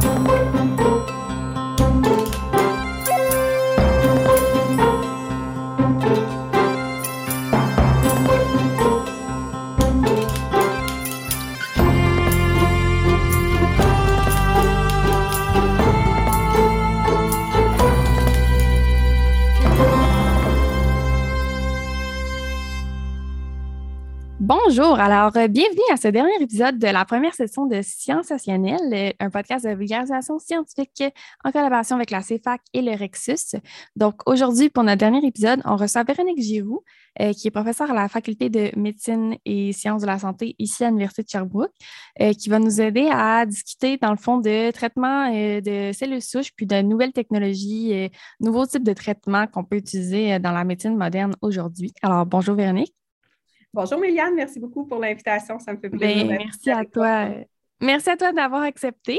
Thank you. Bonjour, alors euh, bienvenue à ce dernier épisode de la première session de Sciences Sensationnelles, euh, un podcast de vulgarisation scientifique en collaboration avec la CFAC et le Rexus. Donc aujourd'hui, pour notre dernier épisode, on reçoit Véronique Giroux, euh, qui est professeure à la faculté de médecine et sciences de la santé ici à l'Université de Sherbrooke, qui va nous aider à discuter dans le fond de traitement de cellules souches, puis de nouvelles technologies, nouveaux types de traitements qu'on peut utiliser dans la médecine moderne aujourd'hui. Alors bonjour Véronique. Bonjour Méliane, merci beaucoup pour l'invitation. Ça me fait plaisir. Ben, merci à toi. Merci à toi d'avoir accepté.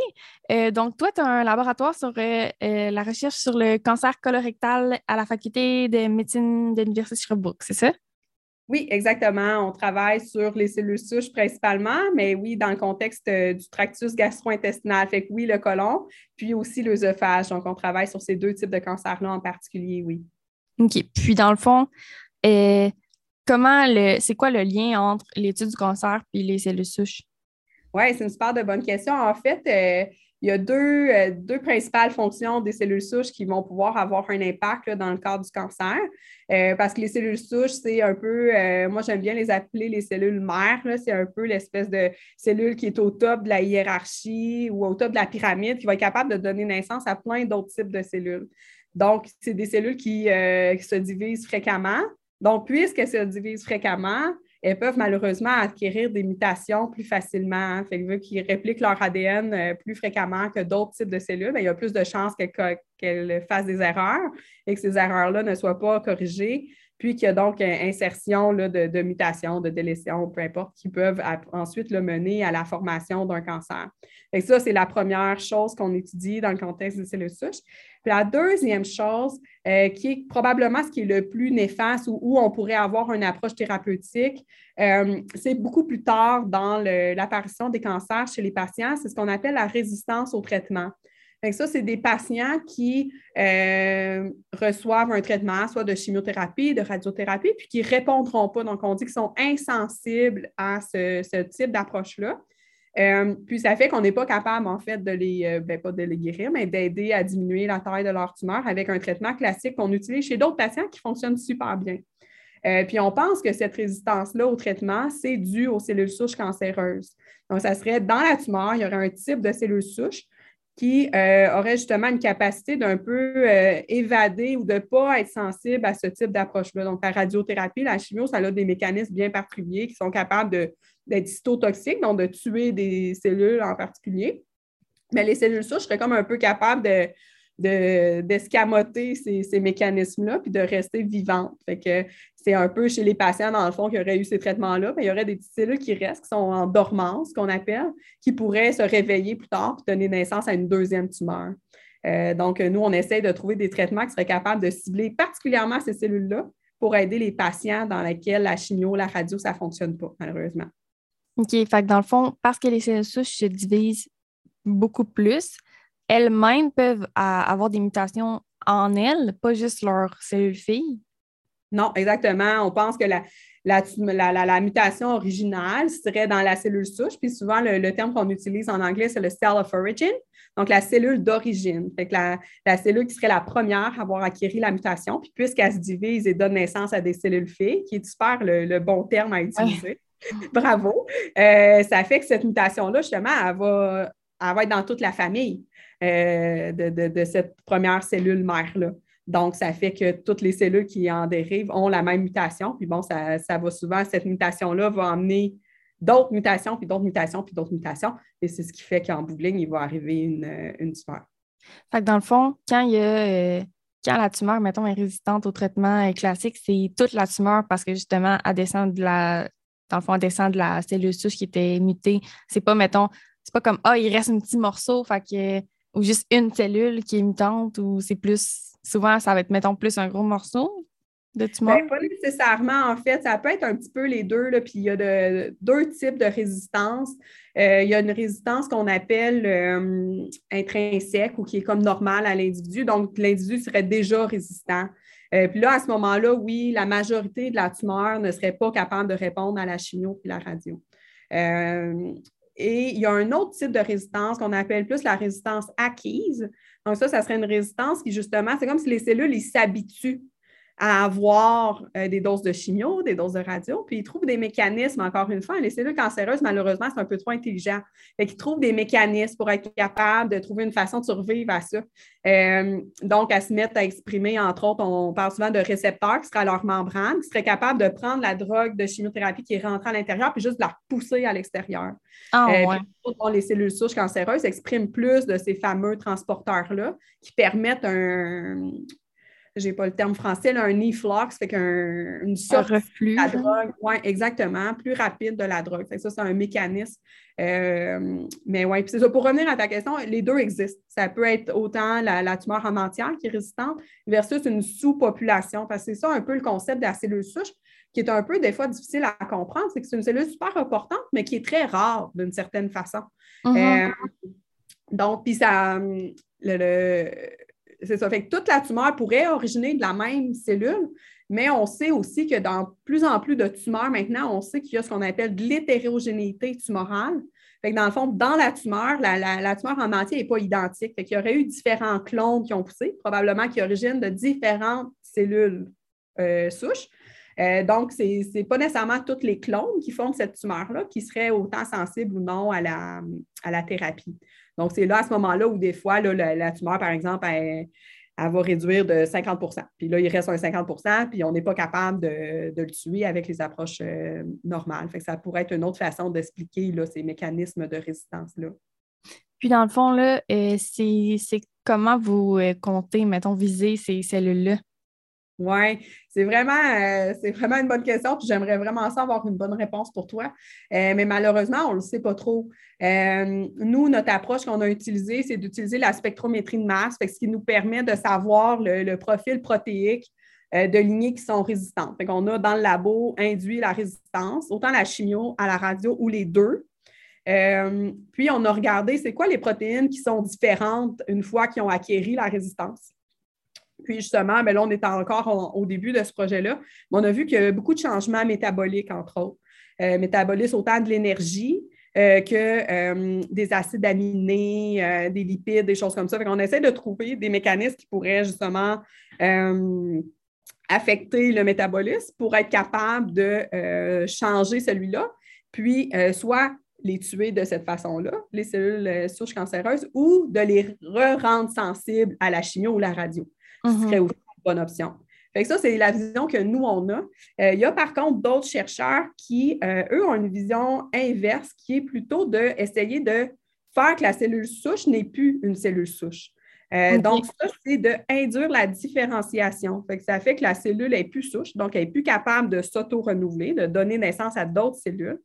Euh, donc, toi, tu as un laboratoire sur euh, euh, la recherche sur le cancer colorectal à la faculté de médecine de l'Université de Sherbrooke, c'est ça? Oui, exactement. On travaille sur les cellules souches principalement, mais oui, dans le contexte du tractus gastro-intestinal. Fait que oui, le côlon, puis aussi l'œsophage. Donc, on travaille sur ces deux types de cancers-là en particulier, oui. OK. Puis, dans le fond, comment le, c'est quoi le lien entre l'étude du cancer et les cellules souches? Oui, c'est une super de bonne question. En fait, euh, il y a euh, deux, principales fonctions des cellules souches qui vont pouvoir avoir un impact dans le cadre du cancer. Euh, parce que les cellules souches, c'est un peu, moi j'aime bien les appeler les cellules mères. C'est un peu l'espèce de cellule qui est au top de la hiérarchie ou au top de la pyramide, qui va être capable de donner naissance à plein d'autres types de cellules. Donc, c'est des cellules qui se divisent fréquemment, donc, puisqu'elles se divisent fréquemment, elles peuvent malheureusement acquérir des mutations plus facilement. Fait qu'ils répliquent leur ADN euh, plus fréquemment que d'autres types de cellules, ben, il y a plus de chances qu'elles fassent des erreurs et que ces erreurs-là ne soient pas corrigées, puis qu'il y a donc une insertion de, de mutations, de délétions, peu importe, qui peuvent ensuite le mener à la formation d'un cancer. Et ça, c'est la première chose qu'on étudie dans le contexte des cellules souches. Puis la deuxième chose, euh, qui est probablement ce qui est le plus néfaste ou où on pourrait avoir une approche thérapeutique, euh, c'est beaucoup plus tard dans l'apparition des cancers chez les patients, c'est ce qu'on appelle la résistance au traitement. Donc ça, c'est des patients qui euh, reçoivent un traitement, soit de chimiothérapie, de radiothérapie, puis qui ne répondront pas. Donc, on dit qu'ils sont insensibles à ce type d'approche-là. Euh, puis ça fait qu'on n'est pas capable, en fait, de les, euh, ben, pas de les guérir, mais d'aider à diminuer la taille de leur tumeur avec un traitement classique qu'on utilise chez d'autres patients qui fonctionnent super bien. Puis on pense que cette résistance-là au traitement, c'est dû aux cellules souches cancéreuses. Donc, ça serait dans la tumeur, il y aurait un type de cellules souches qui aurait justement une capacité d'un peu évader ou de ne pas être sensible à ce type d'approche-là. Donc, la radiothérapie, la chimio, ça a des mécanismes bien particuliers qui sont capables d'être cytotoxique, donc de tuer des cellules en particulier. Mais les cellules souches seraient comme un peu capables de, d'escamoter ces, mécanismes-là puis de rester vivantes. Fait que c'est un peu chez les patients, dans le fond, qui auraient eu ces traitements-là, mais il y aurait des petites cellules qui restent, qui sont en dormance, qu'on appelle, qui pourraient se réveiller plus tard et donner naissance à une deuxième tumeur. Euh, donc, nous, on essaie de trouver des traitements qui seraient capables de cibler particulièrement ces cellules-là pour aider les patients dans lesquels la chimio, la radio, ça ne fonctionne pas, malheureusement. OK. Fait que dans le fond, parce que les cellules souches se divisent beaucoup plus, elles-mêmes peuvent avoir des mutations en elles, pas juste leurs cellules filles? Non, exactement. On pense que la, la, mutation originale serait dans la cellule souche, puis souvent le, terme qu'on utilise en anglais, c'est le cell of origin, donc la cellule d'origine. Fait que la, cellule qui serait la première à avoir acquis la mutation, puis puisqu'elle se divise et donne naissance à des cellules filles, qui est super le, bon terme à utiliser. Bravo. Euh, ça fait que cette mutation-là, justement, elle va, être dans toute la famille euh, de, cette première cellule mère-là. Donc, ça fait que toutes les cellules qui en dérivent ont la même mutation. Puis bon, ça, va souvent, cette mutation-là va emmener d'autres mutations, puis d'autres mutations, puis d'autres mutations. Et c'est ce qui fait qu'en bout il va arriver une, une tumeur. Fait que dans le fond, quand il y a. Euh, quand la tumeur, mettons, est résistante au traitement classique, c'est toute la tumeur parce que justement, elle descend de la, dans le fond, de la cellule souche qui était mutée. C'est pas, mettons, c'est pas comme, ah, il reste un petit morceau, ou juste une cellule qui est mutante, ou c'est plus, souvent, ça va être, mettons, plus un gros morceau de tumeur? Ben, pas nécessairement, en fait. Ça peut être un petit peu les deux. Là, puis il y a de, deux types de résistance. Euh, il y a une résistance qu'on appelle euh, intrinsèque ou qui est comme normale à l'individu. Donc, l'individu serait déjà résistant. Euh, puis là, à ce moment-là, oui, la majorité de la tumeur ne serait pas capable de répondre à la chimio et la radio. Et il y a un autre type de résistance qu'on appelle plus la résistance acquise. Donc, ça, ça serait une résistance qui, justement, c'est comme si les cellules s'habituent à avoir euh, des doses de chimio, des doses de radio, puis ils trouvent des mécanismes, encore une fois. Les cellules cancéreuses, malheureusement, c'est un peu trop intelligent. Fait qu'ils trouvent des mécanismes pour être capables de trouver une façon de survivre à ça. Euh, donc, à se mettre à exprimer, entre autres, on parle souvent de récepteurs qui seraient à leur membrane, qui seraient capables de prendre la drogue de chimiothérapie qui est rentrée à l'intérieur, puis juste de la pousser à l'extérieur. Ah, euh, les cellules souches cancéreuses expriment plus de ces fameux transporteurs-là qui permettent un, j'ai pas le terme français, un efflux, fait qu'un une sorte reflux, de la drogue. Exactement, plus rapide de la drogue. ça, c'est un mécanisme. Euh, mais oui, puis c'est ça. Pour revenir à ta question, les deux existent. Ça peut être autant la, tumeur en entière qui est résistante versus une sous-population. Parce que c'est ça un peu le concept de la cellule souche qui est un peu des fois difficile à comprendre, c'est que c'est une cellule super importante, mais qui est très rare d'une certaine façon. Mm-hmm. Euh, donc, puis ça, le c'est ça. Fait que toute la tumeur pourrait originer de la même cellule, mais on sait aussi que dans plus en plus de tumeurs maintenant, on sait qu'il y a ce qu'on appelle de l'hétérogénéité tumorale. Fait que dans le fond, dans la tumeur, la, tumeur en entier n'est pas identique. Fait qu'il y aurait eu différents clones qui ont poussé, probablement qui originent de différentes cellules euh, souches. Euh, donc, ce n'est pas nécessairement tous les clones qui font cette tumeur-là qui seraient autant sensibles ou non à la, à la thérapie. Donc, c'est là, à ce moment-là, où des fois, la, tumeur, par exemple, elle, va réduire de 50% Puis là, il reste un 50% puis on n'est pas capable de, le tuer avec les approches euh, normales. Ça pourrait être une autre façon d'expliquer ces mécanismes de résistance-là. Puis dans le fond, là, euh, c'est comment vous euh, comptez, mettons, viser ces cellules-là? Oui, c'est vraiment, euh, vraiment une bonne question. Puis j'aimerais vraiment ça avoir une bonne réponse pour toi. Euh, mais malheureusement, on ne le sait pas trop. Euh, nous, notre approche qu'on a utilisée, c'est d'utiliser la spectrométrie de masse, ce qui nous permet de savoir le, profil protéique de lignées qui sont résistantes. On qu'on a dans le labo induit la résistance, autant la chimio à la radio ou les deux. puis on a regardé c'est quoi les protéines qui sont différentes une fois qu'ils ont acquéri la résistance. Puis justement, mais ben là, on est encore au début de ce projet-là. On a vu qu'il y a beaucoup de changements métaboliques, entre autres. Euh, métabolisme autant de l'énergie euh, que euh, des acides aminés, des lipides, des choses comme ça. on essaie de trouver des mécanismes qui pourraient justement affecter le métabolisme pour être capable de changer celui-là, puis soit les tuer de cette façon-là, les cellules souches cancéreuses, ou de les re-rendre sensibles à la chimio ou la radio ce serait mhm. aussi une bonne option. Fait ça, c'est la vision que nous, on a. Euh, il y a par contre d'autres chercheurs qui, euh, eux, ont une vision inverse qui est plutôt d'essayer de faire que la cellule souche n'est plus une cellule souche. Euh, donc, ça, c'est d'induire la différenciation. Fait que ça fait que la cellule est plus souche, donc elle n'est plus capable de s'auto-renouveler, de donner naissance à d'autres cellules.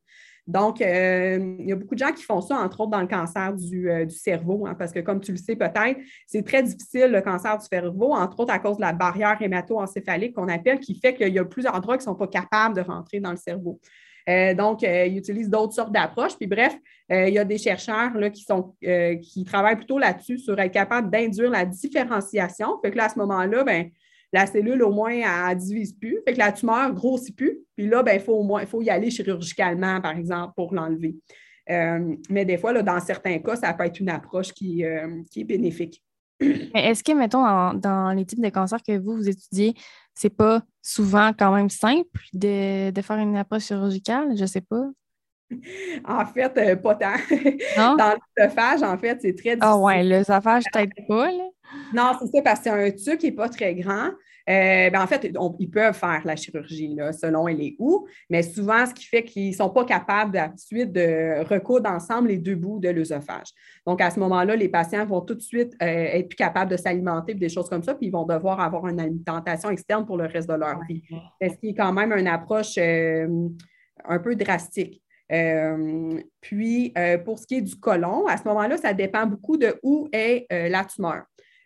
Donc, euh, il y a beaucoup de gens qui font ça, entre autres dans le cancer du, euh, cerveau, hein, parce que comme tu le sais peut-être, c'est très difficile le cancer du cerveau, entre autres à cause de la barrière hémato-encéphalique qu'on appelle, qui fait qu'il y a plusieurs drogues qui ne sont pas capables de rentrer dans le cerveau. Euh, donc, ils utilisent d'autres sortes d'approches. Puis bref, il y a des chercheurs qui travaillent plutôt là-dessus sur être capable d'induire la différenciation. Fait que là, à ce moment-là, ben, la cellule, au moins, elle ne divise plus. Fait que la tumeur ne grossit plus. Puis là, ben, il faut au moins faut y aller chirurgicalement, par exemple, pour l'enlever. Euh, mais des fois, là, dans certains cas, ça peut être une approche qui, euh, est bénéfique. Est-ce que, mettons, dans, les types de cancers que vous, vous étudiez, c'est pas souvent quand même simple de, faire une approche chirurgicale? Je ne sais pas. En fait, euh, pas tant. Dans l'œsophage, en fait, c'est très difficile. Ah ouais, l'œsophage, peut-être pas. Là. Non, c'est ça, parce que c'est un tube qui n'est pas très grand. Euh, ben, en fait, ils peuvent faire la chirurgie là, selon elle est où, mais souvent, ce qui fait qu'ils ne sont pas capables de suite de recoudre ensemble les deux bouts de l'œsophage. Donc, à ce moment-là, les patients vont tout de suite euh, être plus capables de s'alimenter, des choses comme ça, puis ils vont devoir avoir une alimentation externe pour le reste de leur vie. Ce qui est quand même une approche euh, un peu drastique. puis, pour ce qui est du côlon, à ce moment-là, ça dépend beaucoup de où est la tumeur.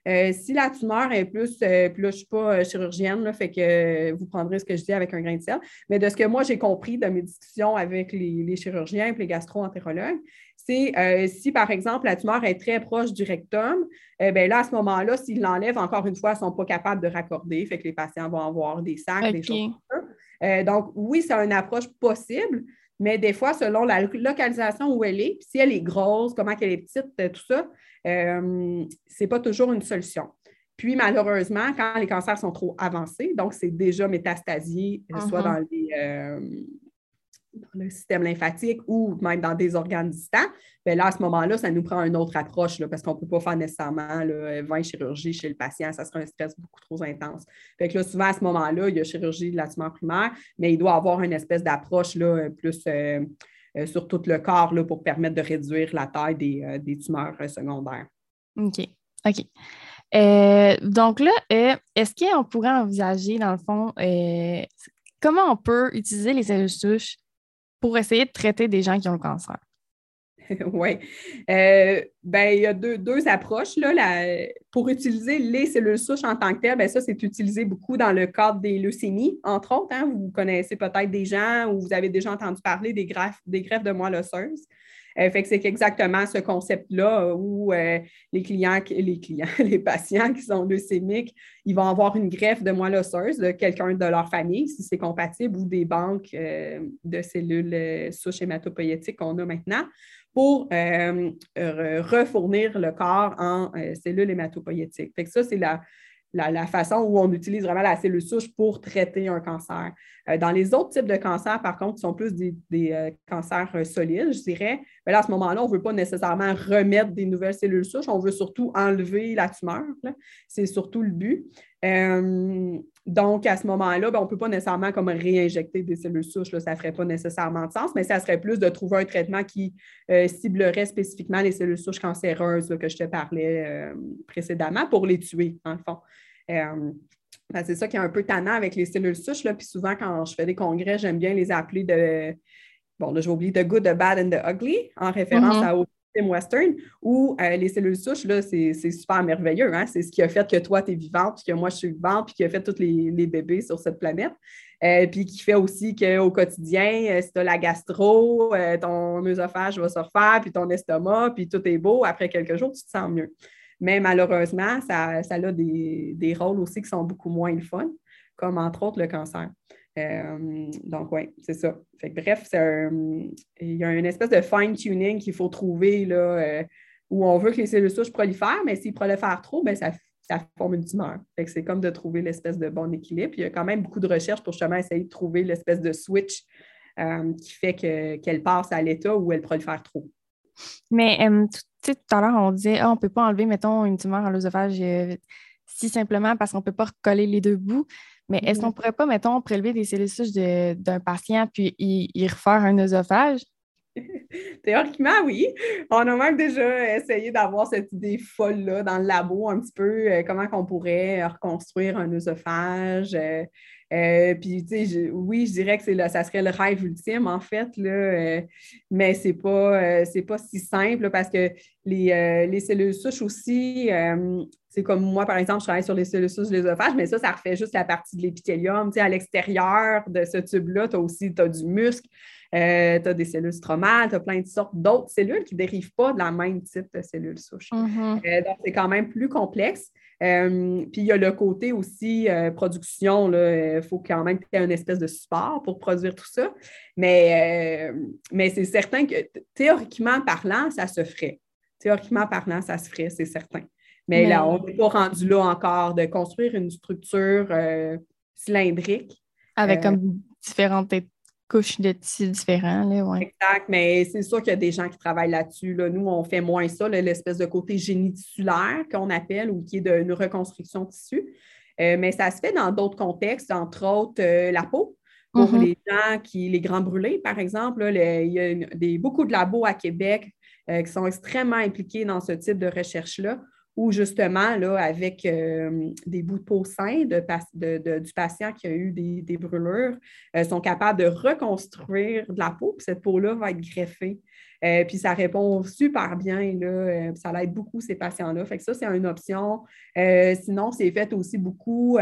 Euh, si la tumeur est plus, euh, puis là, je ne suis pas chirurgienne, là, fait que vous prendrez ce que je dis avec un grain de sel, mais de ce que moi j'ai compris de mes discussions avec les, chirurgiens et les gastro-entérologues, c'est si, par exemple, la tumeur est très proche du rectum, bien là, à ce moment-là, s'ils l'enlèvent, encore une fois, ils ne sont pas capables de raccorder, fait que les patients vont avoir des sacs, des choses comme ça. donc, oui, c'est une approche possible, mais des fois, selon la localisation où elle est, si elle est grosse, comment elle est petite, euh, tout ça, euh, ce n'est pas toujours une solution. Puis, malheureusement, quand les cancers sont trop avancés, donc c'est déjà métastasié, euh, soit uh-huh. dans les, le système lymphatique ou même dans des organes distants, bien là, à ce moment-là, ça nous prend une autre approche parce qu'on ne peut pas faire nécessairement là, 20 chirurgies chez le patient. Ça serait un stress beaucoup trop intense. Fait que là, souvent, à ce moment-là, il y a chirurgie de la tumeur primaire, mais il doit avoir une espèce d'approche plus euh, euh, sur tout le corps là, pour permettre de réduire la taille des, euh, tumeurs secondaires. OK. OK. donc là, est-ce qu'on pourrait envisager, dans le fond, comment on peut utiliser les cellules souches pour essayer de traiter des gens qui ont le cancer? oui. Euh, ben, il y a deux, approches. Là, pour utiliser les cellules souches en tant que telles, ben, ça, c'est utilisé beaucoup dans le cadre des leucémies, entre autres. Hein. Vous connaissez peut-être des gens ou vous avez déjà entendu parler des greffes, des greffes de moelle osseuse. Euh, fait que c'est exactement ce concept-là où euh, les clients, les clients, les patients qui sont leucémiques, ils vont avoir une greffe de moelle osseuse de quelqu'un de leur famille, si c'est compatible, ou des banques euh, de cellules souches hématopoïétiques qu'on a maintenant pour refournir le corps en cellules hématopoïétiques. Fait que ça, c'est la, la, façon où on utilise vraiment la cellule souche pour traiter un cancer. Euh, dans les autres types de cancers, par contre, qui sont plus des, euh, cancers euh, solides, je dirais, ben à ce moment-là, on ne veut pas nécessairement remettre des nouvelles cellules souches, on veut surtout enlever la tumeur. C'est surtout le but. Donc, à ce moment-là, ben, on ne peut pas nécessairement comme réinjecter des cellules souches, ça ne ferait pas nécessairement de sens, mais ça serait plus de trouver un traitement qui ciblerait spécifiquement les cellules souches cancéreuses que je te parlais précédemment pour les tuer, en le fond. Ben, c'est ça qui est un peu tannant avec les cellules souches. Là. Puis souvent, quand je fais des congrès, j'aime bien les appeler de. Bon, là, j'ai oublié The Good, The Bad and The Ugly, en référence mm-hmm. à au système western, où euh, les cellules souches, là, c'est, super merveilleux. Hein? C'est ce qui a fait que toi, tu es vivante, puis que moi, je suis vivante, puis qui a fait tous les, bébés sur cette planète. Euh, puis qui fait aussi qu'au quotidien, euh, si tu as la gastro, ton œsophage va se refaire, puis ton estomac, puis tout est beau, après quelques jours, tu te sens mieux. Mais malheureusement, ça, ça a des, rôles aussi qui sont beaucoup moins le fun, comme entre autres le cancer. Euh, donc, oui, c'est ça. bref, il y a une espèce de fine-tuning qu'il faut trouver là, euh, où on veut que les cellules souches prolifèrent, mais s'ils prolifèrent trop, bien, ça, forme une tumeur. c'est comme de trouver l'espèce de bon équilibre. il y a quand même beaucoup de recherches pour justement essayer de trouver l'espèce de switch euh, qui fait qu'elle passe à l'état où elle prolifère trop. Mais tout à l'heure, on disait, ah, on ne peut pas enlever, mettons, une tumeur à l'œsophage si simplement parce qu'on ne peut pas recoller les deux bouts. Mais est-ce qu'on ne mm-hmm. pourrait pas, mettons, prélever des cellules souches d'un patient puis y, refaire un œsophage? Théoriquement, oui. On a même déjà essayé d'avoir cette idée folle-là dans le labo, un petit peu, euh, comment on pourrait reconstruire un œsophage. Euh, euh, puis, tu sais, oui, je dirais que c'est ça serait le rêve ultime, en fait, là, euh, mais ce n'est pas, euh, pas si simple parce que les, cellules souches aussi, c'est comme moi, par exemple, je travaille sur les cellules souches de l'œsophage, mais ça, ça refait juste la partie de l'épithélium. Tu sais, à l'extérieur de ce tube-là, tu as aussi as du muscle, tu as des cellules stromales, tu as plein de sortes d'autres cellules qui ne dérivent pas de la même type de cellules souches. Mm-hmm. donc, c'est quand même plus complexe. Euh, puis il y a le côté aussi euh, production, il euh, faut quand même qu'il y ait une espèce de support pour produire tout ça. Mais, mais c'est certain que théoriquement parlant, ça se ferait. Théoriquement parlant, ça se ferait, c'est certain. Mais, là, on n'est pas rendu là encore de construire une structure cylindrique. Avec comme différentes couches de tissus différents. Là, ouais. Exact, mais c'est sûr qu'il y a des gens qui travaillent là-dessus. Nous, on fait moins ça, l'espèce de côté génie tissulaire qu'on appelle ou qui est une reconstruction de tissu. Euh, mais ça se fait dans d'autres contextes, entre autres euh, la peau. Pour mm-hmm. les gens qui, les grands brûlés, par exemple, il y a des, beaucoup de labos à Québec euh, qui sont extrêmement impliqués dans ce type de recherche-là ou justement, là, avec euh, des bouts de peau sains du patient qui a eu des, brûlures, euh, sont capables de reconstruire de la peau, puis cette peau-là va être greffée. Euh, puis ça répond super bien, là, ça l'aide beaucoup ces patients-là. Fait que ça, c'est une option. sinon, c'est fait aussi beaucoup.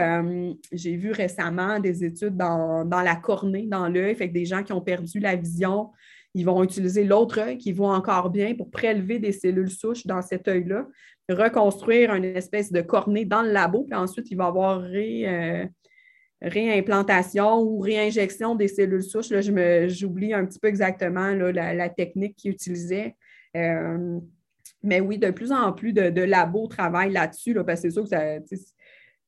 J'ai vu récemment des études dans, dans la cornée, dans l'œil, fait que des gens qui ont perdu la vision, ils vont utiliser l'autre œil qui voit encore bien pour prélever des cellules souches dans cet œil-là, reconstruire une espèce de cornée dans le labo, puis ensuite, il va avoir ré, réimplantation ou réinjection des cellules souches. Là, j'oublie un petit peu exactement la, technique qu'ils utilisaient. Euh, mais oui, de plus en plus de, labos travaillent là-dessus, parce que c'est sûr que ça, euh,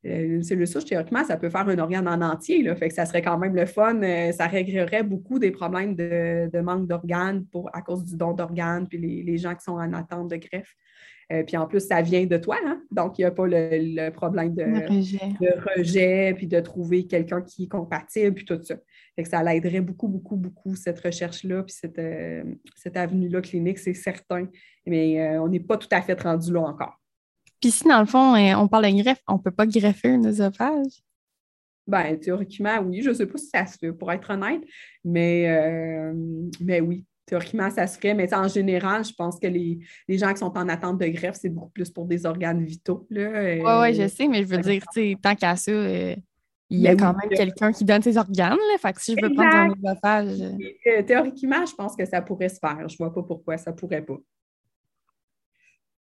une cellule souche, théoriquement, ça peut faire un organe en entier. Là, fait que ça serait quand même le fun. Euh, ça réglerait beaucoup des problèmes de, manque d'organes à cause du don d'organes, puis les, les, gens qui sont en attente de greffe. Euh, puis en plus, ça vient de toi, hein? donc il n'y a pas le, problème de, rejet. puis de trouver quelqu'un qui est compatible, puis tout ça. Fait que ça l'aiderait beaucoup, beaucoup, beaucoup, cette recherche-là, puis cette, euh, cette avenue-là clinique, c'est certain. Mais euh, on n'est pas tout à fait rendu là encore. Puis si, dans le fond, on parle de greffe, on ne peut pas greffer un œsophage? Bien, théoriquement, oui. Je ne sais pas si ça se fait, pour être honnête, mais, mais oui théoriquement, ça se ferait, mais en général, je pense que les, gens qui sont en attente de greffe, c'est beaucoup plus pour des organes vitaux. Oui, oui, je sais, mais je veux dire, tant qu'à ça, euh, il y a ben quand même quelqu'un qui donne ses organes. Là, fait que si je veux prendre un oesophage. Euh, théoriquement, je pense que ça pourrait se faire. Je ne vois pas pourquoi ça ne pourrait pas.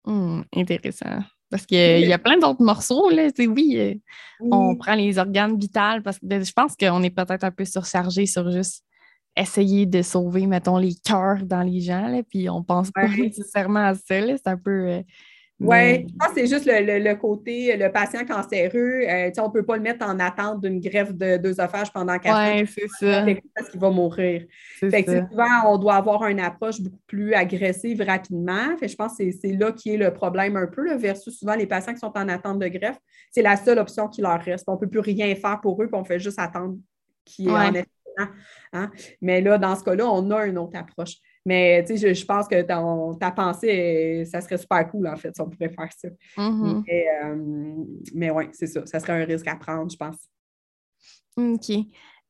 Hmm, intéressant. Parce qu'il y a plein d'autres morceaux. Là. Oui, euh, on prend les organes vitaux parce que je pense qu'on est peut-être un peu surchargé sur juste essayer de sauver, mettons, les cœurs dans les gens, là, puis on pense pas nécessairement à ça. C'est un peu. Euh, oui, je pense que c'est juste le, côté, le patient cancéreux, euh, on ne peut pas le mettre en attente d'une greffe de d'œsophage pendant quatre ans. Oui, c'est ça. Parce qu'il va mourir. Fait que souvent, on doit avoir une approche beaucoup plus agressive rapidement. Fait je pense que c'est là qui est le problème un peu, là, versus souvent les patients qui sont en attente de greffe. C'est la seule option qui leur reste. On ne peut plus rien faire pour eux, puis on fait juste attendre qu'il y ait en Hein? Mais là, dans ce cas-là, on a une autre approche. Mais tu sais, je, pense que ta pensée, ça serait super cool, en fait, si on pourrait faire ça. Mm-hmm. Euh, mais, oui, c'est ça. Ça serait un risque à prendre, je pense. OK.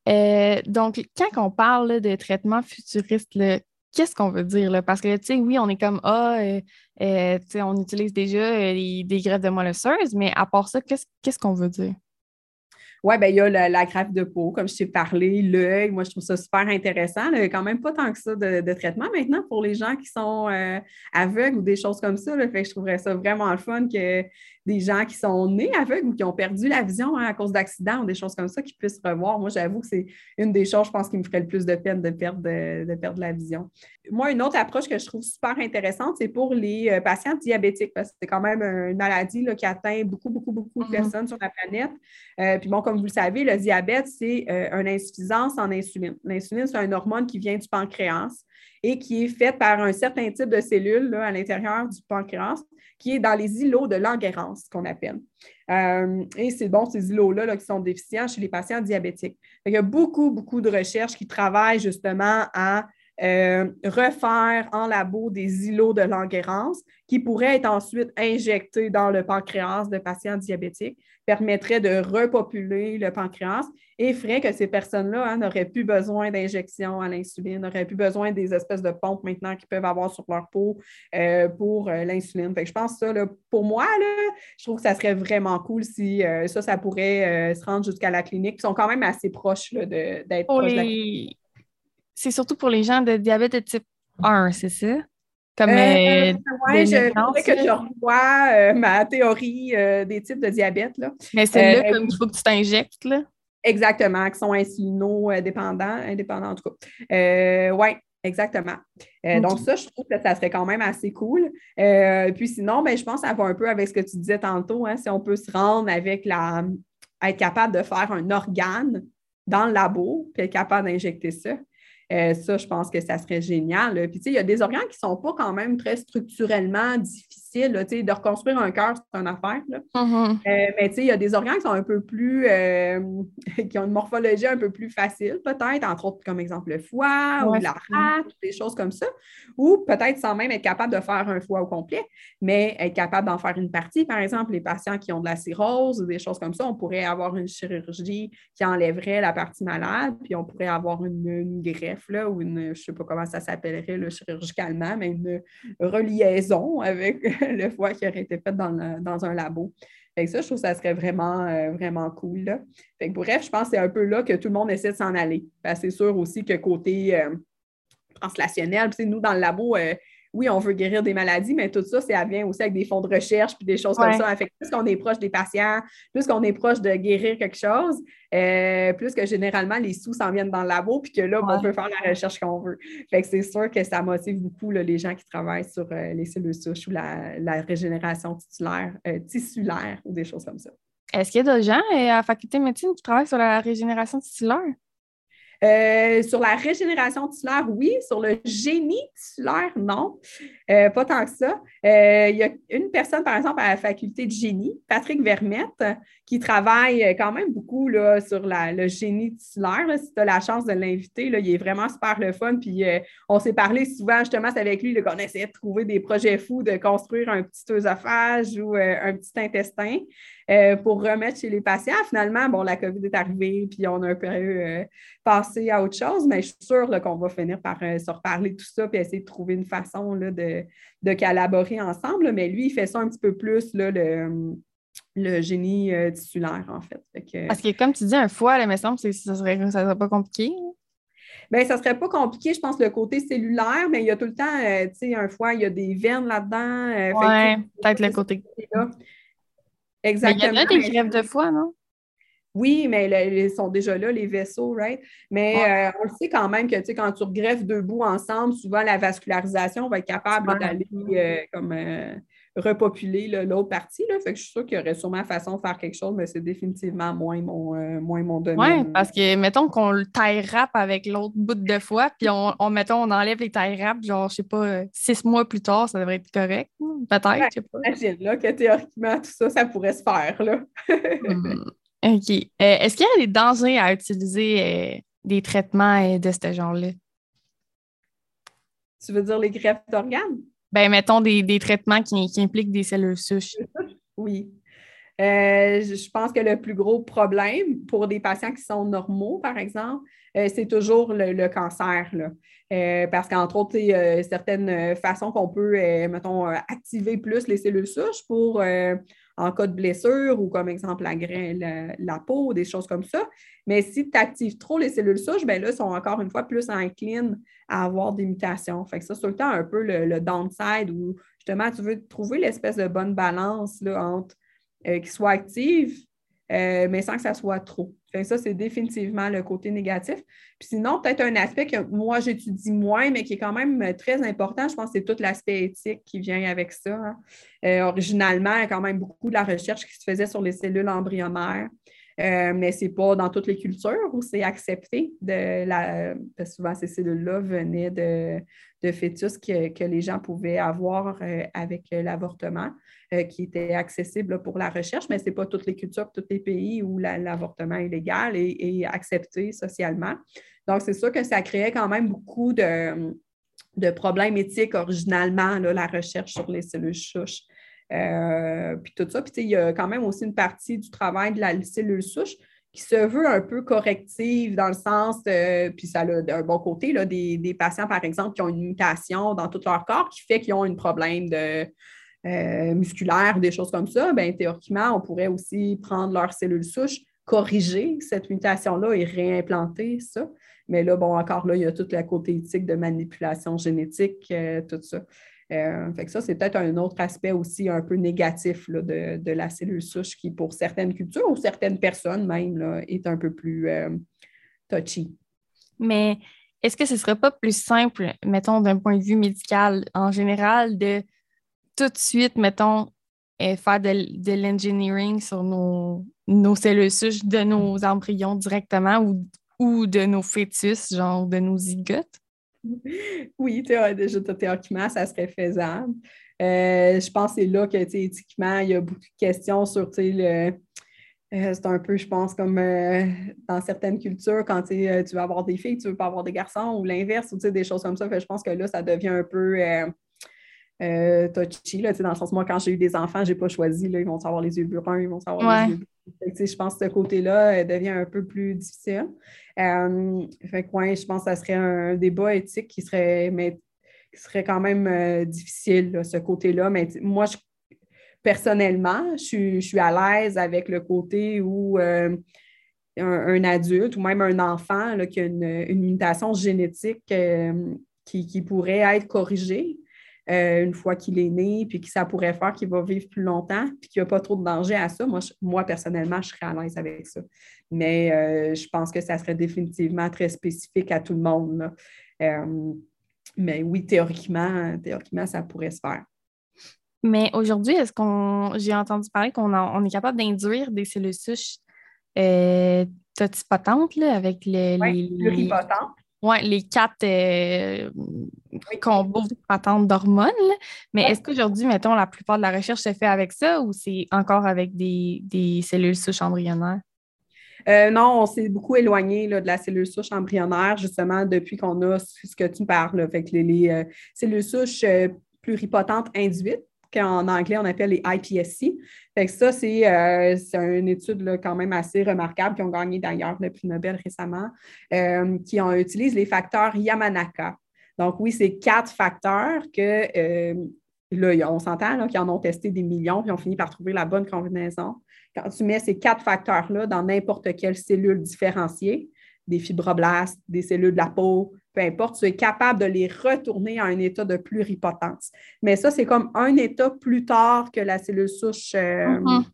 Euh, donc, quand on parle de traitement futuriste, qu'est-ce qu'on veut dire? Là? Parce que, tu sais, oui, on est comme, ah, euh, on utilise déjà des greffes de moelle osseuse, mais à part ça, qu'est-ce qu'on veut dire? Oui, ben, il y a la, greffe de peau, comme je t'ai parlé, l'œil. Moi, je trouve ça super intéressant. Il n'y a quand même pas tant que ça de, traitement maintenant pour les gens qui sont euh, aveugles ou des choses comme ça. Fait je trouverais ça vraiment le fun que des gens qui sont nés aveugles ou qui ont perdu la vision hein, à cause d'accidents ou des choses comme ça qui puissent revoir. Moi, j'avoue que c'est une des choses, je pense, qui me ferait le plus de peine de perdre, de, perdre la vision. Moi, une autre approche que je trouve super intéressante, c'est pour les euh, patients diabétiques, parce que c'est quand même une maladie qui atteint beaucoup, beaucoup, beaucoup de mm-hmm. personnes sur la planète. Euh, puis bon, comme vous le savez, le diabète, c'est euh, une insuffisance en insuline. L'insuline, c'est une hormone qui vient du pancréas et qui est faite par un certain type de cellules à l'intérieur du pancréas qui est dans les îlots de Langerhans, qu'on appelle. Euh, et c'est bon, ces îlots-là qui sont déficients chez les patients diabétiques. Il y a beaucoup, beaucoup de recherches qui travaillent justement à euh, refaire en labo des îlots de Langerhans qui pourraient être ensuite injectés dans le pancréas de patients diabétiques, permettrait de repopuler le pancréas et ferait que ces personnes-là hein, n'auraient plus besoin d'injection à l'insuline, n'auraient plus besoin des espèces de pompes maintenant qu'ils peuvent avoir sur leur peau euh, pour euh, l'insuline. je pense que ça, pour moi, je trouve que ça serait vraiment cool si ça, ça pourrait se rendre jusqu'à la clinique. Ils sont quand même assez proches d'être proches de la clinique c'est surtout pour les gens de diabète de type 1, c'est ça? Comme, euh, euh je voudrais que je revoie euh, ma théorie des types de diabète. Là. Mais c'est là comme il faut que tu t'injectes, là? Exactement, qui sont insulino-dépendants, indépendants en tout cas. oui, exactement. Donc, ça, je trouve que ça serait quand même assez cool. puis sinon, ben, je pense que ça va un peu avec ce que tu disais tantôt, hein, si on peut se rendre avec la. être capable de faire un organe dans le labo, puis être capable d'injecter ça. Euh, ça, je pense que ça serait génial. Puis, tu sais, il y a des organes qui ne sont pas quand même très structurellement difficiles. De reconstruire un cœur, c'est une affaire. Mm-hmm. Euh, mais, il y a des organes qui sont un peu plus. Euh, qui ont une morphologie un peu plus facile, peut-être, entre autres, comme exemple le foie ou la rate, des choses comme ça. Ou peut-être sans même être capable de faire un foie au complet, mais être capable d'en faire une partie. Par exemple, les patients qui ont de la cirrhose ou des choses comme ça, on pourrait avoir une chirurgie qui enlèverait la partie malade, puis on pourrait avoir une, greffe, là, ou une, je ne sais pas comment ça s'appellerait chirurgicalement, mais une reliaison avec le foie qui aurait été fait dans, un labo. Fait ça, je trouve que ça serait vraiment, euh, vraiment cool. Fait bref, je pense que c'est un peu là que tout le monde essaie de s'en aller. c'est sûr aussi que côté euh, translationnel, nous, dans le labo, euh, oui, on veut guérir des maladies, mais tout ça, ça vient aussi avec des fonds de recherche puis des choses comme ça. Fait plus qu'on est proche des patients, plus qu'on est proche de guérir quelque chose, euh, plus que généralement les sous s'en viennent dans le labo, puis que là, on peut faire la recherche qu'on veut. Fait que c'est sûr que ça motive beaucoup les gens qui travaillent sur euh, les cellules souches ou la, régénération titulaire, euh, tissulaire ou des choses comme ça. Est-ce qu'il y a d'autres gens à la faculté de médecine qui travaillent sur la régénération tissulaire? Euh, sur la régénération tissulaire, oui. Sur le génie tissulaire, non. Euh, pas tant que ça. Euh, il y a une personne, par exemple, à la faculté de génie, Patrick Vermette, qui travaille quand même beaucoup là, sur le génie tissulaire. si tu as la chance de l'inviter, il est vraiment super le fun. Puis on s'est parlé souvent, justement, c'est avec lui qu'on essayait de trouver des projets fous, de construire un petit œsophage ou un petit intestin. Euh, pour remettre chez les patients. Finalement, bon, la COVID est arrivée, puis on a un peu euh, passé à autre chose, mais je suis sûre qu'on va finir par euh, se reparler de tout ça, puis essayer de trouver une façon là, de, de, collaborer ensemble. Mais lui, il fait ça un petit peu plus, là, le, le génie tissulaire, en fait. Parce que, comme tu dis, un foie, il me semble que ça serait, ça serait pas compliqué. Bien, ça ne serait pas compliqué, je pense, le côté cellulaire, mais il y a tout le temps, tu sais, un foie, il y a des veines là-dedans. oui, peut-être le côté. Exactement. il y en a des greffes de foie, non? Oui, mais ils sont déjà là, les vaisseaux, right? Mais euh, on le sait quand même que quand tu greffes deux bouts ensemble, souvent la vascularisation va être capable d'aller euh, comme euh, repopuler l'autre partie. Là. Fait que je suis sûre qu'il y aurait sûrement façon de faire quelque chose, mais c'est définitivement moins mon, euh, moins mon domaine. Oui, parce que mettons qu'on le taille rap avec l'autre bout de foie, puis on, on, mettons, on enlève les tailles rap, genre, je sais pas, six mois plus tard, ça devrait être correct. Peut-être, je sais pas. Imagine là, que théoriquement, tout ça, ça pourrait se faire. Là. Hmm. OK. Euh, est-ce qu'il y a des dangers à utiliser euh, des traitements de ce genre-là? Tu veux dire les greffes d'organes? Ben, mettons, des, traitements qui, impliquent des cellules souches? Oui. Euh, je pense que le plus gros problème pour des patients qui sont normaux, par exemple, euh, c'est toujours le, cancer. Euh, parce qu'entre autres, il y a certaines façons qu'on peut, mettons, activer plus les cellules souches pour en cas de blessure ou comme exemple la, la, la peau, des choses comme ça. Mais si tu actives trop les cellules souches, bien là, sont encore une fois plus enclines à avoir des mutations. Fait que ça, c'est le temps un peu le, downside où justement, tu veux trouver l'espèce de bonne balance là, entre euh, qui soit active, euh, mais sans que ça soit trop. Ça, c'est définitivement le côté négatif. Puis sinon, peut-être un aspect que moi, j'étudie moins, mais qui est quand même très important, je pense c'est tout l'aspect éthique qui vient avec ça. Hein. Euh, originalement, il y a quand même beaucoup de la recherche qui se faisait sur les cellules embryonnaires. Euh, mais ce n'est pas dans toutes les cultures où c'est accepté. De la, parce que souvent, ces cellules-là venaient de, de fœtus que, les gens pouvaient avoir avec l'avortement. Euh, qui était accessible pour la recherche, mais ce n'est pas toutes les cultures, tous les pays où l'avortement est légal et, accepté socialement. Donc, c'est sûr que ça créait quand même beaucoup de, problèmes éthiques originalement, la recherche sur les cellules souches. Euh, puis tout ça. Puis il y a quand même aussi une partie du travail de la cellule souche qui se veut un peu corrective dans le sens, puis ça a d'un bon côté, là, des, des, patients, par exemple, qui ont une mutation dans tout leur corps qui fait qu'ils ont un problème de, euh, musculaires, des choses comme ça, bien, théoriquement, on pourrait aussi prendre leurs cellules souches, corriger cette mutation-là et réimplanter ça. Mais là, bon, encore là, il y a tout le côté éthique de manipulation génétique, euh, tout ça. Euh, fait que ça, c'est peut-être un autre aspect aussi un peu négatif de, la cellule souche qui, pour certaines cultures ou certaines personnes même, là, est un peu plus touchy. Mais est-ce que ce ne serait pas plus simple, mettons, d'un point de vue médical en général, de tout de suite, mettons, euh, faire de, l'engineering sur nos, nos cellules souches de nos embryons directement ou, ou de nos fœtus, genre de nos zygotes? Oui, déjà théoriquement, ça serait faisable. Euh, je pense que c'est là que, éthiquement, il y a beaucoup de questions sur, le... Euh, c'est un peu, je pense, comme dans certaines cultures, quand tu veux avoir des filles, tu ne veux pas avoir des garçons, ou l'inverse, ou des choses comme ça. je pense que là, ça devient un peu euh, touchy, là, dans le sens, moi, quand j'ai eu des enfants, je n'ai pas choisi, là, ils vont savoir les yeux bruns, ils vont savoir les yeux je pense que ce côté-là devient un peu plus difficile. Fait je pense que ça serait un débat éthique qui serait, mais, qui serait quand même difficile, ce côté-là. Mais moi, personnellement, je, suis à l'aise avec le côté où un, adulte ou même un enfant qui a une, mutation génétique euh, qui, pourrait être corrigée euh, une fois qu'il est né, puis que ça pourrait faire qu'il va vivre plus longtemps, puis qu'il n'y a pas trop de danger à ça. Moi, moi personnellement, je serais à l'aise avec ça. Mais euh, je pense que ça serait définitivement très spécifique à tout le monde. mais oui, théoriquement, théoriquement, ça pourrait se faire. Mais aujourd'hui, est-ce qu'on j'ai entendu parler qu'on on est capable d'induire des cellules souches euh, totipotente, là, avec les. les Oui, les quatre euh, combos patentes d'hormones. Mais est-ce qu'aujourd'hui, mettons, la plupart de la recherche se fait avec ça ou c'est encore avec des, cellules souches embryonnaires? Euh, non, on s'est beaucoup éloigné de la cellule souche embryonnaire, justement, depuis qu'on a ce que tu parles, avec les, les cellules souches pluripotentes induites qu'en anglais, on appelle les IPSC. Fait que ça, c'est euh, une étude quand même assez remarquable qui ont gagné d'ailleurs le prix Nobel récemment, euh, qui utilise les facteurs Yamanaka. Donc, oui, c'est quatre facteurs que, euh, là, on s'entend qu'ils en ont testé des millions puis ont fini par trouver la bonne combinaison. Quand tu mets ces quatre facteurs-là dans n'importe quelle cellule différenciée, des fibroblastes, des cellules de la peau, peu importe, tu es capable de les retourner à un état de pluripotence. Mais ça, c'est comme un état plus tard que la cellule souche euh, mm-hmm.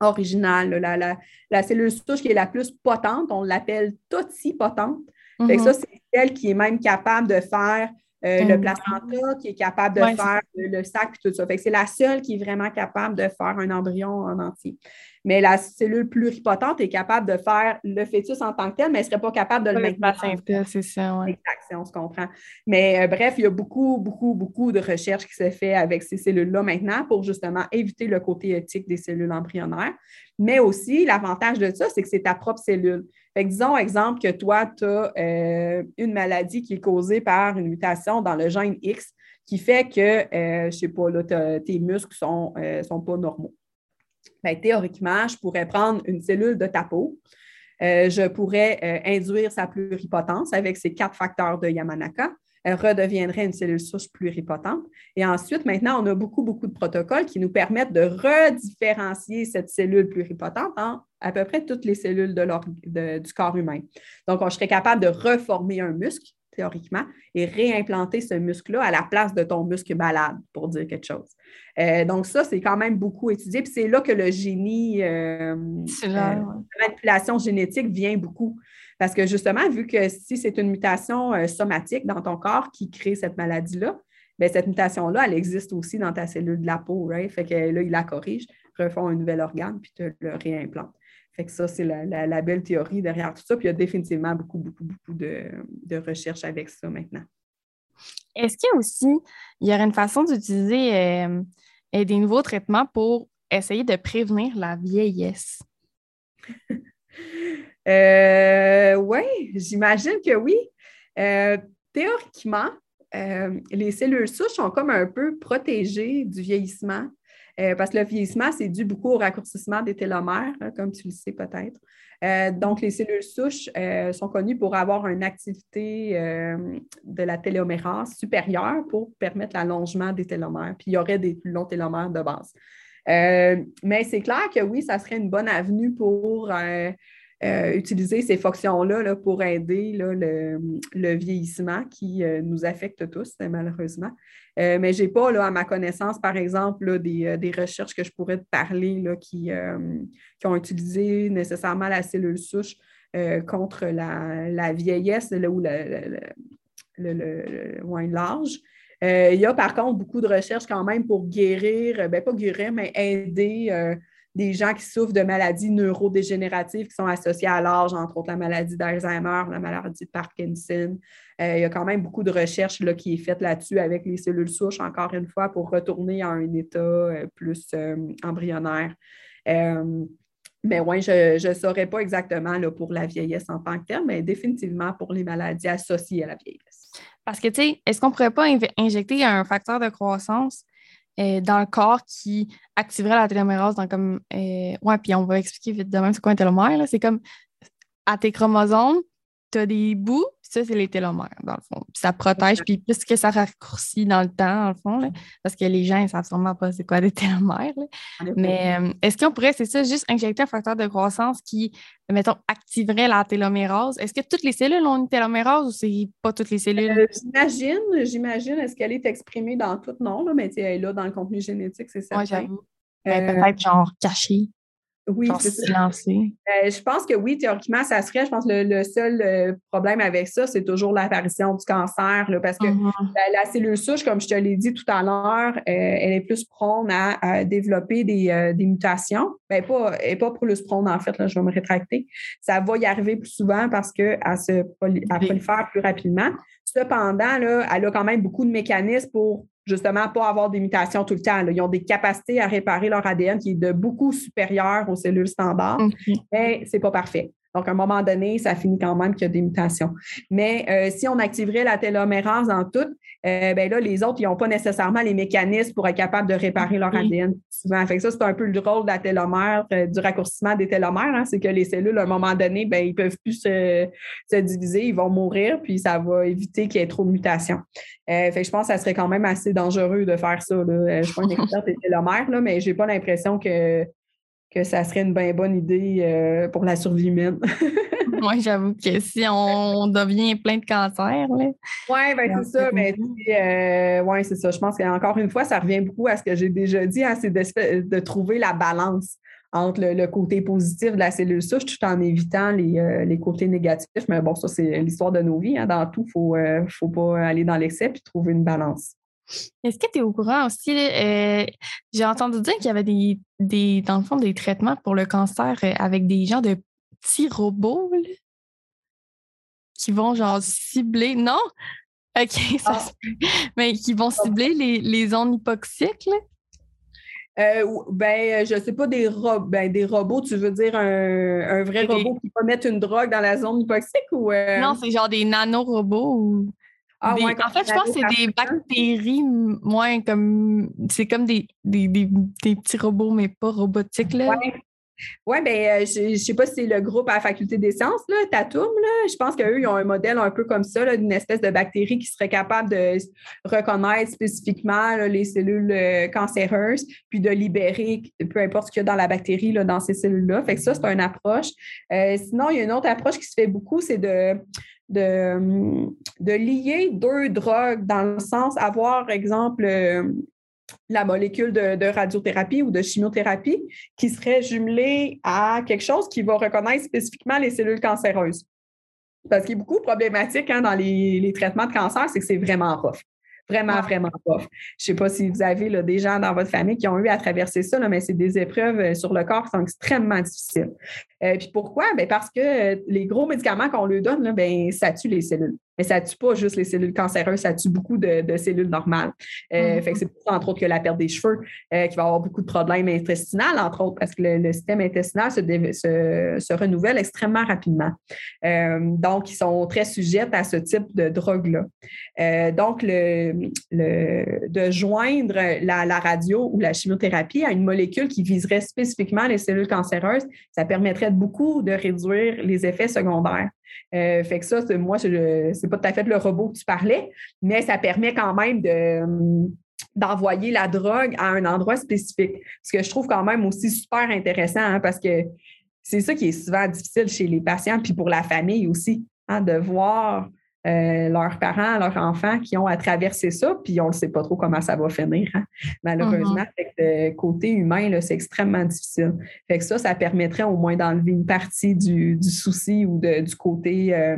originale. La, cellule souche qui est la plus potente, on l'appelle totipotente. potente. Ça, mm-hmm. c'est celle qui est même capable de faire euh, le placenta, qui est capable de faire le, sac et tout ça. c'est la seule qui est vraiment capable de faire un embryon en entier. Mais la cellule pluripotente est capable de faire le fœtus en tant que tel, mais elle ne serait pas capable de le maintenir. C'est ça, oui. Exact, on se comprend. Mais euh, bref, il y a beaucoup, beaucoup, beaucoup de recherches qui se fait avec ces cellules-là maintenant pour justement éviter le côté éthique des cellules embryonnaires. Mais aussi, l'avantage de ça, c'est que c'est ta propre cellule. Fait que disons, exemple, que toi, tu as euh, une maladie qui est causée par une mutation dans le gène X qui fait que, euh, je ne sais pas, tes muscles ne sont, euh, sont pas normaux. Ben, théoriquement, je pourrais prendre une cellule de ta peau, je pourrais induire sa pluripotence avec ces quatre facteurs de Yamanaka elle redeviendrait une cellule souche pluripotente. Et ensuite, maintenant, on a beaucoup, beaucoup de protocoles qui nous permettent de redifférencier cette cellule pluripotente en à peu près toutes les cellules du corps humain. Donc, on serait capable de reformer un muscle, théoriquement, et réimplanter ce muscle-là à la place de ton muscle malade, pour dire quelque chose. Euh, donc, ça, c'est quand même beaucoup étudié. Puis c'est là que le génie, euh, euh manipulation génétique vient beaucoup. Parce que justement, vu que si c'est une mutation euh, somatique dans ton corps qui crée cette maladie-là, bien, cette mutation-là, elle existe aussi dans ta cellule de la peau, right? Fait que là, il la corrige, refont un nouvel organe, puis te le réimplante. Fait que ça, c'est la, belle théorie derrière tout ça. Puis il y a définitivement beaucoup, beaucoup, beaucoup de, de recherches avec ça maintenant. Est-ce qu'il y a aussi, il y aurait une façon d'utiliser euh, des nouveaux traitements pour essayer de prévenir la vieillesse? Euh, oui, j'imagine que oui. Euh, théoriquement, euh, les cellules souches sont comme un peu protégées du vieillissement parce que le vieillissement, c'est dû beaucoup au raccourcissement des télomères, comme tu le sais peut-être. donc, les cellules souches sont connues pour avoir une activité de la télomérase supérieure pour permettre l'allongement des télomères. Puis, il y aurait des plus longs télomères de base. mais c'est clair que oui, ça serait une bonne avenue pour euh, utiliser ces fonctions-là pour aider le, vieillissement qui euh, nous affecte tous, malheureusement. Euh, mais je n'ai pas, à ma connaissance, par exemple, des, recherches que je pourrais te parler qui, qui, ont utilisé nécessairement la cellule souche contre la, vieillesse ou le, le, l'âge. il y a par contre beaucoup de recherches quand même pour guérir, ben pas guérir, mais aider des gens qui souffrent de maladies neurodégénératives qui sont associées à l'âge, entre autres la maladie d'Alzheimer, la maladie de Parkinson. Euh, il y a quand même beaucoup de recherches là, qui est faite là-dessus avec les cellules souches, encore une fois, pour retourner à un état euh, plus euh, embryonnaire. mais oui, je ne saurais pas exactement pour la vieillesse en tant que telle, mais définitivement pour les maladies associées à la vieillesse. Parce que, tu sais, est-ce qu'on ne pourrait pas injecter un facteur de croissance dans le corps qui activerait la télomérase dans comme. ouais, puis on va expliquer vite de même c'est quoi un télomère. C'est comme à tes chromosomes, tu as des bouts, ça, c'est les télomères, dans le fond. Puis ça protège, puis plus que ça raccourcit dans le temps, dans le fond, parce que les gens, ils ne savent sûrement pas c'est quoi des télomères. Mais euh, est-ce qu'on pourrait, c'est ça, juste injecter un facteur de croissance qui, mettons, activerait la télomérase? Est-ce que toutes les cellules ont une télomérase ou c'est pas toutes les cellules? Euh, j'imagine, j'imagine. Est-ce qu'elle est exprimée dans tout? Non, là, mais elle est là dans le contenu génétique, c'est certain. J'avoue. Euh, peut-être genre cachée. Oui, c'est ça. Euh, je pense que oui, théoriquement, ça serait. Je pense que le, seul euh, problème avec ça, c'est toujours l'apparition du cancer, parce que mm-hmm. la, cellule souche, comme je te l'ai dit tout à l'heure, euh, elle est plus prone à, développer des, mutations. Ben, pas, elle n'est pas plus prone, en fait, là, je vais me rétracter. Ça va y arriver plus souvent parce qu'elle se prolifère plus rapidement. Cependant, là, elle a quand même beaucoup de mécanismes pour justement pas avoir des mutations tout le temps. Ils ont des capacités à réparer leur ADN qui est de beaucoup supérieur aux cellules standards, mais ce n'est pas parfait. Donc, à un moment donné, ça finit quand même qu'il y a des mutations. Mais euh, si on activerait la télomérase en tout, euh, ben là, les autres, ils n'ont pas nécessairement les mécanismes pour être capables de réparer leur ADN souvent. Fait ça, c'est un peu le rôle de la télomère, euh, du raccourcissement des télomères. Hein. c'est que les cellules, à un moment donné, ben, ils ne peuvent plus se, diviser, ils vont mourir, puis ça va éviter qu'il y ait trop de mutations. fait je pense que ça serait quand même assez dangereux de faire ça. Là. Je ne suis pas une experte des télomères, là, mais je n'ai pas l'impression que que ça serait une bien bonne idée euh, pour la survie humaine. oui, j'avoue que si on devient plein de cancers. Oui, ben c'est ça. Mais euh, ouais, c'est ça. Je pense qu'encore une fois, ça revient beaucoup à ce que j'ai déjà dit, hein, c'est de, trouver la balance entre le, côté positif de la cellule souche tout en évitant euh, les, côtés négatifs. Mais bon, ça, c'est l'histoire de nos vies. Hein. Dans tout, il ne faut, faut pas aller dans l'excès puis trouver une balance. Est-ce que tu es au courant aussi? Euh, j'ai entendu dire qu'il y avait des, des, dans le fond, des traitements pour le cancer euh, avec des gens de petits robots qui vont genre cibler. Non? OK, ça ah. Mais qui vont cibler les, les zones hypoxiques. Euh, ben, je sais pas, des, ben, des robots, tu veux dire un, vrai robot qui peut mettre une drogue dans la zone hypoxique ou. Non, c'est genre des nanorobots ou. Ah, en fait, je pense que c'est des bactéries moins comme. C'est comme des, des, petits robots, mais pas robotiques. Là. Oui, bien, euh, je ne sais pas si c'est le groupe à la faculté des sciences, là, Tatum, là. Je pense qu'eux, ils ont un modèle un peu comme ça, d'une espèce de bactérie qui serait capable de reconnaître spécifiquement les cellules euh, cancéreuses, puis de libérer peu importe ce qu'il y a dans la bactérie, là, dans ces cellules-là. Fait que ça, c'est une approche. Euh, sinon, il y a une autre approche qui se fait beaucoup, c'est de de, de lier deux drogues dans le sens avoir, exemple, la molécule de, radiothérapie ou de chimiothérapie qui serait jumelée à quelque chose qui va reconnaître spécifiquement les cellules cancéreuses. Parce qu'il est beaucoup problématique hein, dans les, les, traitements de cancer, c'est que c'est vraiment rough. Vraiment, vraiment pas. Je ne sais pas si vous avez là, des gens dans votre famille qui ont eu à traverser ça, mais c'est des épreuves euh, sur le corps qui sont extrêmement difficiles. Euh, puis pourquoi? Ben parce que euh, les gros médicaments qu'on lui donne, là, ben, ça tue les cellules mais ça ne tue pas juste les cellules cancéreuses, ça tue beaucoup de, cellules normales. Euh, mm-hmm. c'est pour ça, entre autres, que la perte des cheveux, euh, qui va avoir beaucoup de problèmes intestinaux, entre autres, parce que le, système intestinal se, se, renouvelle extrêmement rapidement. Euh, donc, ils sont très sujets à ce type de drogue-là. donc, le, de joindre la, la, radio ou la chimiothérapie à une molécule qui viserait spécifiquement les cellules cancéreuses, ça permettrait beaucoup de réduire les effets secondaires. Euh, fait que ça, moi, c'est pas tout à fait le robot que tu parlais, mais ça permet quand même d'envoyer la drogue à un endroit spécifique. Ce que je trouve quand même aussi super intéressant hein, parce que c'est ça qui est souvent difficile chez les patients, puis pour la famille aussi, hein, de voir euh, leurs parents, leurs enfants qui ont à traverser ça, puis on ne sait pas trop comment ça va finir, hein, malheureusement. Mm-hmm. côté humain, c'est extrêmement difficile. Fait que ça, ça permettrait au moins d'enlever une partie du, souci ou du côté euh,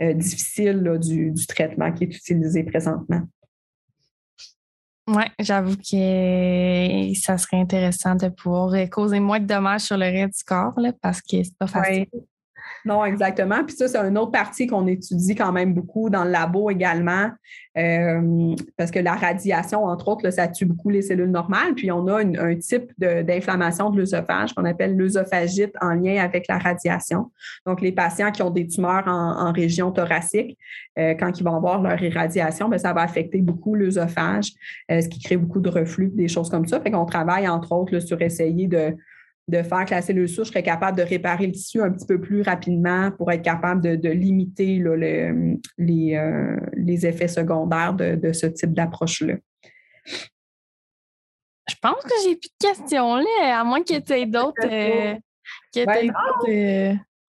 euh, difficile du, traitement qui est utilisé présentement. Oui, j'avoue que ça serait intéressant de pouvoir causer moins de dommages sur le reste du corps là, parce que c'est pas facile. Non, exactement. Puis ça, c'est une autre partie qu'on étudie quand même beaucoup dans le labo également, euh, parce que la radiation, entre autres, ça tue beaucoup les cellules normales. Puis on a un type d'inflammation de, l'œsophage qu'on appelle l'œsophagite en lien avec la radiation. Donc, les patients qui ont des tumeurs en, région thoracique, euh, quand ils vont avoir leur irradiation, bien, ça va affecter beaucoup l'œsophage, euh, ce qui crée beaucoup de reflux, des choses comme ça. Fait qu'on travaille, entre autres, sur essayer de de faire que la cellule souche serait capable de réparer le tissu un petit peu plus rapidement pour être capable de, limiter euh, les, effets secondaires de, ce type d'approche-là. Je pense que j'ai plus de questions là, à moins que tu aies d'autres. Euh,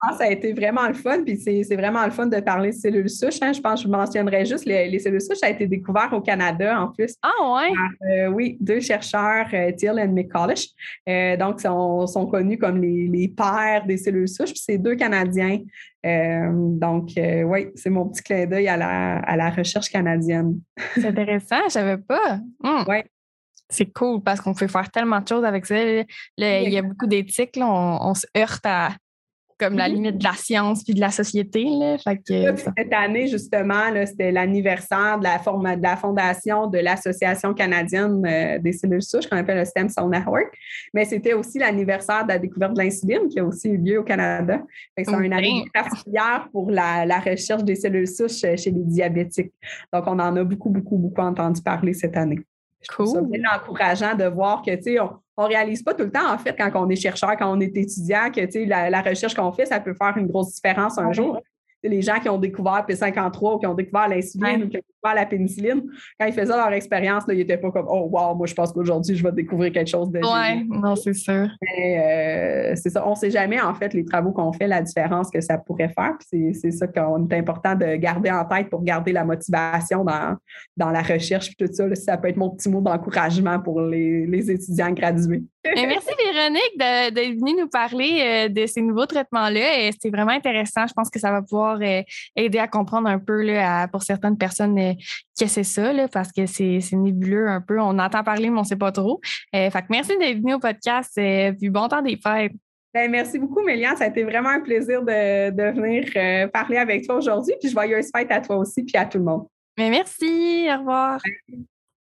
ah, ça a été vraiment le fun, puis c'est vraiment le fun de parler de cellules souches. Hein. Je pense que je mentionnerais juste les, les, cellules souches, ça a été découvert au Canada en plus. Ah ouais? Euh, oui, deux chercheurs, euh, Thiel et McCullish. Euh, donc, sont, sont connus comme les, les pères des cellules souches, puis c'est deux Canadiens. donc, oui, c'est mon petit clin d'œil à la, à la recherche canadienne. C'est intéressant, je ne savais pas. Hmm. Oui. C'est cool parce qu'on peut faire tellement de choses avec ça. il y a beaucoup d'éthiques, on, on, se heurte à, comme la limite de la science puis de la société. Là. cette année, justement, c'était l'anniversaire de la, de la fondation de l'Association canadienne euh, des cellules souches qu'on appelle le Stem Cell Network. Mais c'était aussi l'anniversaire de la découverte de l'insuline qui a aussi eu lieu au Canada. C'est une année particulière pour la, recherche des cellules souches euh, chez les diabétiques. Donc, on en a beaucoup, beaucoup, beaucoup entendu parler cette année. Cool. C'est encourageant de voir que, tu sais, on ne réalise pas tout le temps, en fait, quand on est chercheur, quand on est étudiant, que la, la recherche qu'on fait, ça peut faire une grosse différence un jour. Les gens qui ont découvert P53 ou qui ont découvert l'insuline ou qui ont découvert la pénicilline, quand ils faisaient leur expérience, ils n'étaient pas comme Oh wow, moi je pense qu'aujourd'hui je vais découvrir quelque chose de Oui, non, c'est sûr. Euh, c'est ça. On ne sait jamais en fait les travaux qu'on fait, la différence que ça pourrait faire. C'est ça qu'on est important de garder en tête pour garder la motivation dans, dans la recherche tout ça. ça peut être mon petit mot d'encouragement pour les, les étudiants gradués. merci Véronique d'être venue nous parler euh, de ces nouveaux traitements-là. C'est vraiment intéressant. Je pense que ça va pouvoir euh, aider à comprendre un peu là, pour certaines personnes euh, que c'est ça, parce que c'est nébuleux un peu. On entend parler, mais on ne sait pas trop. fait que merci d'être venue au podcast. puis bon temps des fêtes. Ben, merci beaucoup, Méliane. Ça a été vraiment un plaisir de, venir parler avec toi aujourd'hui. Puis je joyeuse fête à toi aussi, puis à tout le monde. Mais merci. Au revoir.